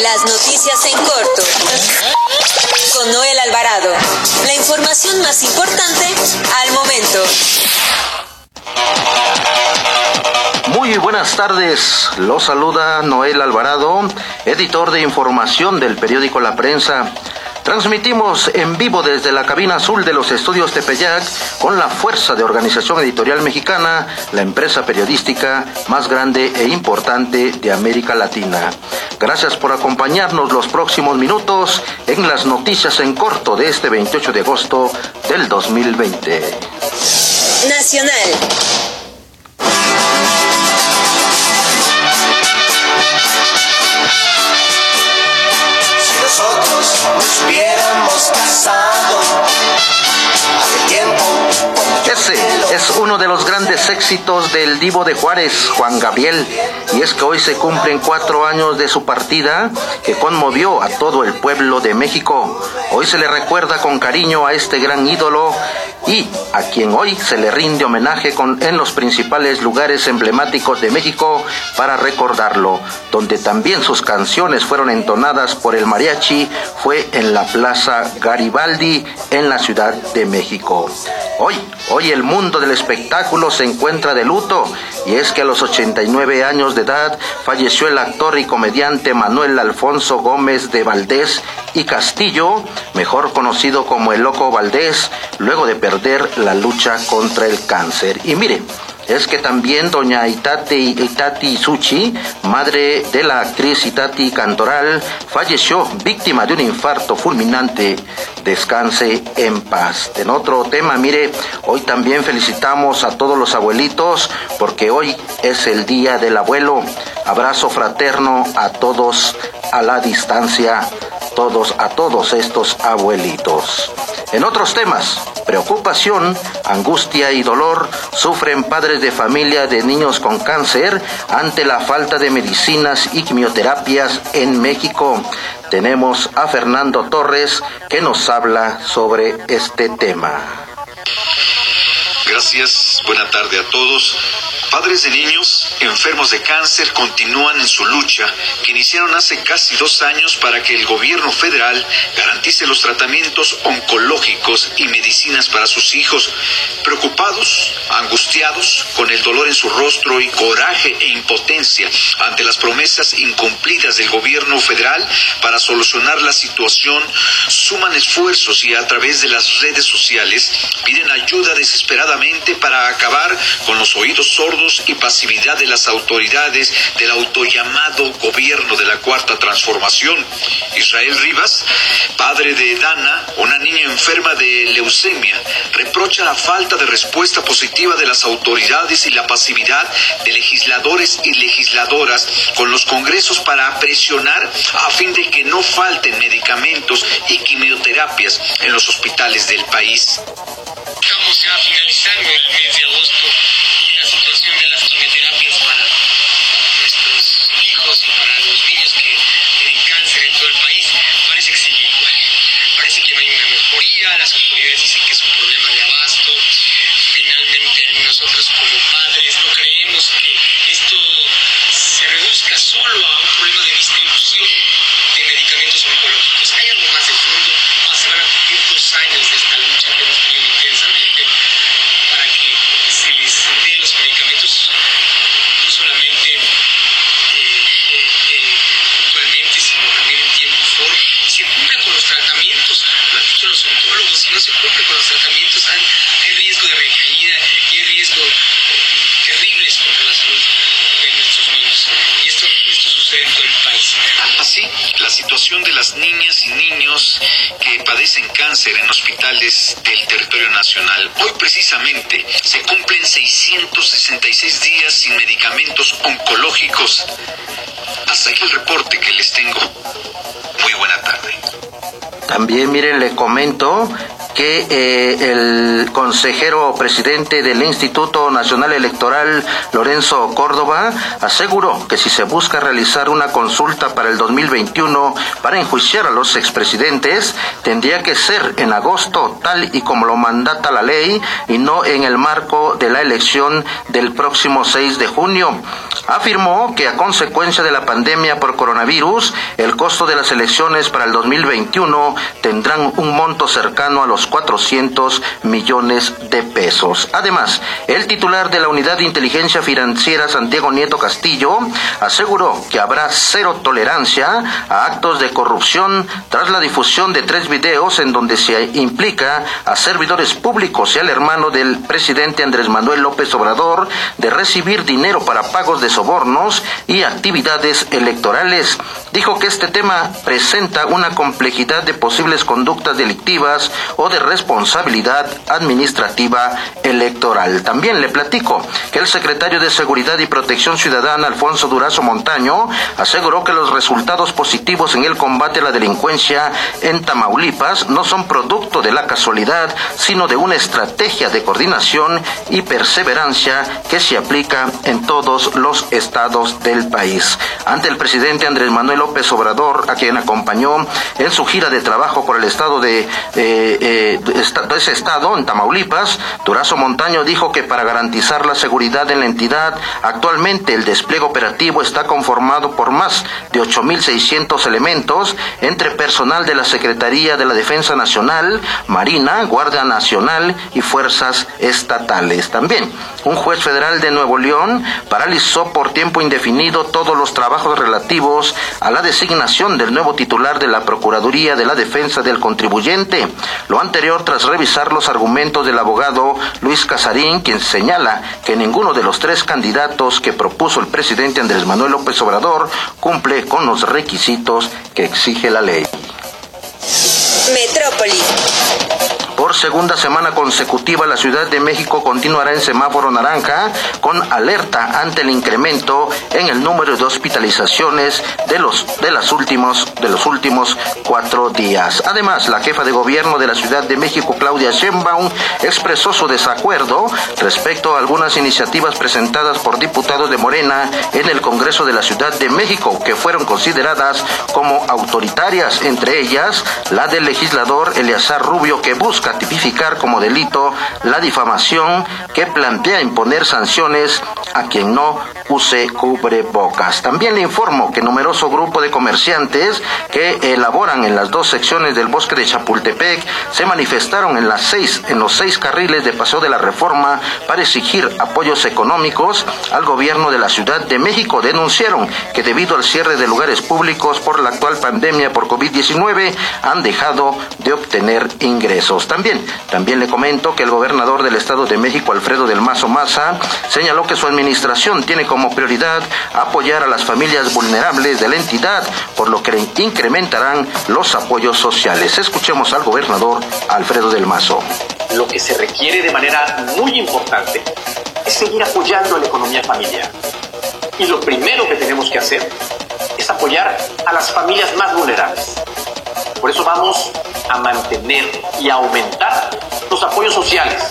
Las noticias en corto. Con Noel Alvarado. La información más importante al momento. Muy buenas tardes, lo saluda Noel Alvarado, editor de información del periódico La Prensa. Transmitimos en vivo desde la cabina azul de los estudios Tepeyac con la fuerza de Organización Editorial Mexicana, la empresa periodística más grande e importante de América Latina. Gracias por acompañarnos los próximos minutos en las noticias en corto de este 28 de agosto del 2020. Nacional. Éxitos del divo de Juárez, Juan Gabriel, y es que hoy se cumplen cuatro años de su partida que conmovió a todo el pueblo de México. Hoy se le recuerda con cariño a este gran ídolo y a quien hoy se le rinde homenaje con, en los principales lugares emblemáticos de México para recordarlo, donde también sus canciones fueron entonadas por el mariachi, fue en la Plaza Garibaldi en la Ciudad de México. Hoy, hoy el mundo del espectáculo se encuentra de luto y es que a los 89 años de edad falleció el actor y comediante Manuel Alfonso Gómez de Valdés y Castillo, mejor conocido como el Loco Valdés, luego de perder la lucha contra el cáncer. Y mire, es que también doña Itati, Itati Suchi, madre de la actriz Itati Cantoral, falleció víctima de un infarto fulminante. Descanse en paz. En otro tema, mire, hoy también felicitamos a todos los abuelitos porque hoy es el Día del Abuelo. Abrazo fraterno a todos a la distancia, todos a todos estos abuelitos. En otros temas, preocupación, angustia y dolor sufren padres de familia de niños con cáncer ante la falta de medicinas y quimioterapias en México. Tenemos a Fernando Torres que nos habla sobre este tema. Gracias, buena tarde a todos. Padres de niños enfermos de cáncer continúan en su lucha que iniciaron hace casi dos años para que el gobierno federal garantice los tratamientos oncológicos y medicinas para sus hijos. Preocupados, angustiados, con el dolor en su rostro y coraje e impotencia ante las promesas incumplidas del gobierno federal para solucionar la situación, suman esfuerzos y a través de las redes sociales piden ayuda desesperadamente para acabar con los oídos sordos y pasividad de las autoridades del autollamado gobierno de la Cuarta Transformación. Israel Rivas, padre de Dana, una niña enferma de leucemia, reprocha la falta de respuesta positiva de las autoridades y la pasividad de legisladores y legisladoras con los congresos para presionar a fin de que no falten medicamentos y quimioterapias en los hospitales del país. Estamos finalizando el mes de nosotros situación de las niñas y niños que padecen cáncer en hospitales del territorio nacional. Hoy precisamente se cumplen 666 días sin medicamentos oncológicos. Hasta aquí el reporte que les tengo. Muy buena tarde. También, miren, le comento que eh, el consejero presidente del Instituto Nacional Electoral, Lorenzo Córdoba, aseguró que si se busca realizar una consulta para el 2021 para enjuiciar a los expresidentes, tendría que ser en agosto, tal y como lo mandata la ley, y no en el marco de la elección del próximo 6 de junio. Afirmó que a consecuencia de la pandemia por coronavirus, el costo de las elecciones para el 2021 tendrán un monto cercano a los 400 millones de pesos. Además, el titular de la Unidad de Inteligencia Financiera, Santiago Nieto Castillo, aseguró que habrá cero tolerancia a actos de corrupción tras la difusión de tres videos en donde se implica a servidores públicos y al hermano del presidente Andrés Manuel López Obrador de recibir dinero para pagos de sobornos y actividades electorales. Dijo que este tema presenta una complejidad de posibles conductas delictivas o de responsabilidad administrativa electoral. También le platico que el secretario de Seguridad y Protección Ciudadana, Alfonso Durazo Montaño, aseguró que los resultados positivos en el combate a la delincuencia en Tamaulipas no son producto de la casualidad, sino de una estrategia de coordinación y perseverancia que se aplica en todos los estados del país. Ante el presidente Andrés Manuel López Obrador, a quien acompañó en su gira de trabajo por el estado de, eh, eh, ese estado, en Tamaulipas, Durazo Montaño dijo que para garantizar la seguridad en la entidad, actualmente el despliegue operativo está conformado por más de 8.600 elementos entre personal de la Secretaría de la Defensa Nacional, Marina, Guardia Nacional y fuerzas estatales. También un juez federal de Nuevo León paralizó por tiempo indefinido todos los trabajos relativos a la designación del nuevo titular de la Procuraduría de la Defensa del Contribuyente. Lo anterior tras revisar los argumentos del abogado Luis Casarín, quien señala que ninguno de los tres candidatos que propuso el presidente Andrés Manuel López Obrador cumple con los requisitos que exige la ley. Metrópoli. Segunda semana consecutiva, la Ciudad de México continuará en semáforo naranja con alerta ante el incremento en el número de hospitalizaciones de los, de las últimos, de los últimos cuatro días. Además, la jefa de gobierno de la Ciudad de México, Claudia Sheinbaum, expresó su desacuerdo respecto a algunas iniciativas presentadas por diputados de Morena en el Congreso de la Ciudad de México que fueron consideradas como autoritarias, entre ellas la del legislador Eleazar Rubio que busca tipificar como delito la difamación que plantea imponer sanciones a quien no use cubrebocas. También le informo que numeroso grupo de comerciantes que elaboran en las dos secciones del bosque de Chapultepec se manifestaron en los seis carriles de Paseo de la Reforma para exigir apoyos económicos al gobierno de la Ciudad de México. Denunciaron que debido al cierre de lugares públicos por la actual pandemia por COVID-19 han dejado de obtener ingresos. También, también le comento que el gobernador del Estado de México, Alfredo del Mazo Maza, señaló que su administración tiene como prioridad apoyar a las familias vulnerables de la entidad, por lo que incrementarán los apoyos sociales. Escuchemos al gobernador Alfredo del Mazo. Lo que se requiere de manera muy importante es seguir apoyando a la economía familiar. Y lo primero que tenemos que hacer es apoyar a las familias más vulnerables. Eso vamos a mantener y aumentar los apoyos sociales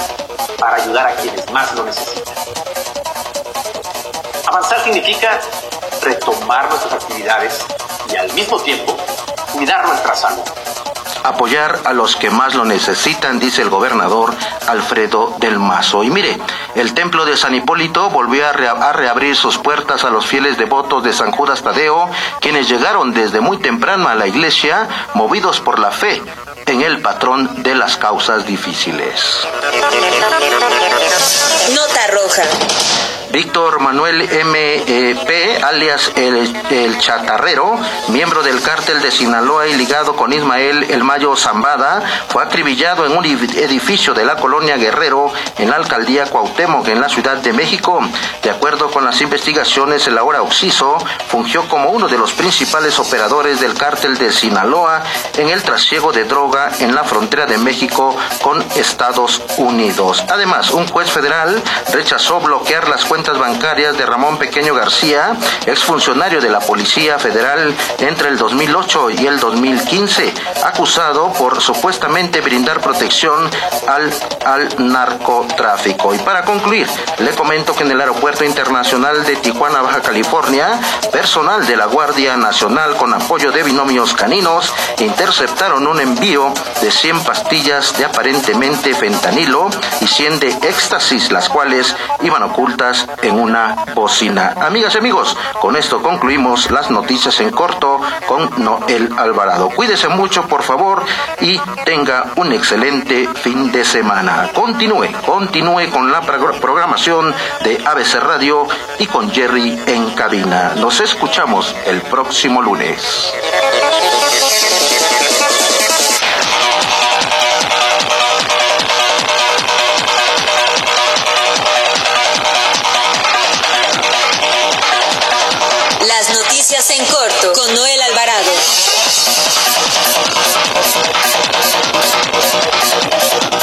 para ayudar a quienes más lo necesitan. Avanzar significa retomar nuestras actividades y al mismo tiempo cuidar nuestra salud apoyar a los que más lo necesitan, dice el gobernador Alfredo del Mazo. Y mire, el templo de San Hipólito volvió a, reabrir sus puertas a los fieles devotos de San Judas Tadeo, quienes llegaron desde muy temprano a la iglesia, movidos por la fe en el patrón de las causas difíciles. Nota roja. Víctor Manuel M.P., alias el, Chatarrero, miembro del cártel de Sinaloa y ligado con Ismael El Mayo Zambada, fue acribillado en un edificio de la colonia Guerrero en la alcaldía Cuauhtémoc, en la Ciudad de México. De acuerdo con las investigaciones, el ahora Oxiso fungió como uno de los principales operadores del cártel de Sinaloa en el trasiego de droga en la frontera de México con Estados Unidos. Además, un juez federal rechazó bloquear las cuentas bancarias de Ramón Pequeño García, exfuncionario de la Policía Federal entre el 2008 y el 2015, acusado por supuestamente brindar protección al, al narcotráfico. Y para concluir, le comento que en el Aeropuerto Internacional de Tijuana, Baja California, personal de la Guardia Nacional con apoyo de binomios caninos interceptaron un envío de 100 pastillas de aparentemente fentanilo y 100 de éxtasis, las cuales iban ocultas en una bocina. Amigas y amigos, con esto concluimos las noticias en corto con Noel Alvarado. Cuídese mucho, por favor, y tenga un excelente fin de semana. Continúe, continúe con la programación de ABC Radio y con Jerry en cabina. Nos escuchamos el próximo lunes.